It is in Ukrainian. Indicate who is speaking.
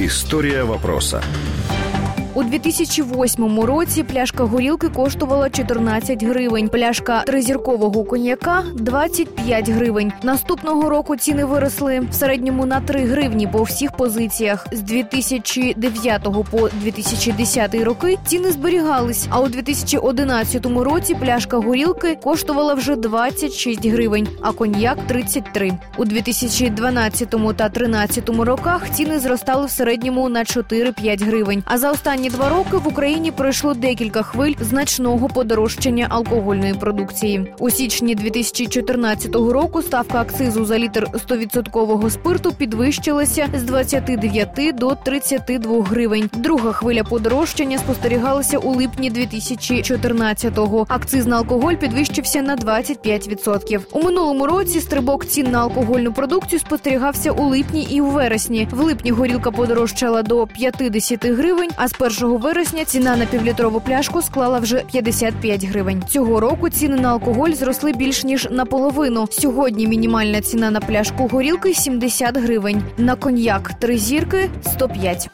Speaker 1: Історія вопроса.
Speaker 2: У 2008 році пляшка горілки коштувала 14 гривень. Пляшка тризіркового коньяка 25 гривень. Наступного року ціни виросли в середньому на 3 гривні по всіх позиціях. З 2009 по 2010 роки ціни зберігались. А у 2011 році пляшка горілки коштувала вже 26 гривень, а коньяк 33. У 2012 та 2013 роках ціни зростали в середньому на 4-5 гривень. А за останні два роки в Україні пройшло декілька хвиль значного подорожчання алкогольної продукції. У січні 2014 року ставка акцизу за літр 100% спирту підвищилася з 29 до 32 гривень. Друга хвиля подорожчання спостерігалася у липні 2014-го. Акциз на алкоголь підвищився на 25%. У минулому році стрибок цін на алкогольну продукцію спостерігався у липні і у вересні. В липні горілка подорожчала до 50 гривень, а з 1 вересня ціна на півлітрову пляшку склала вже 55 гривень. Цього року ціни на алкоголь зросли більш ніж наполовину. Сьогодні мінімальна ціна на пляшку горілки 70 гривень. На коньяк три зірки 105.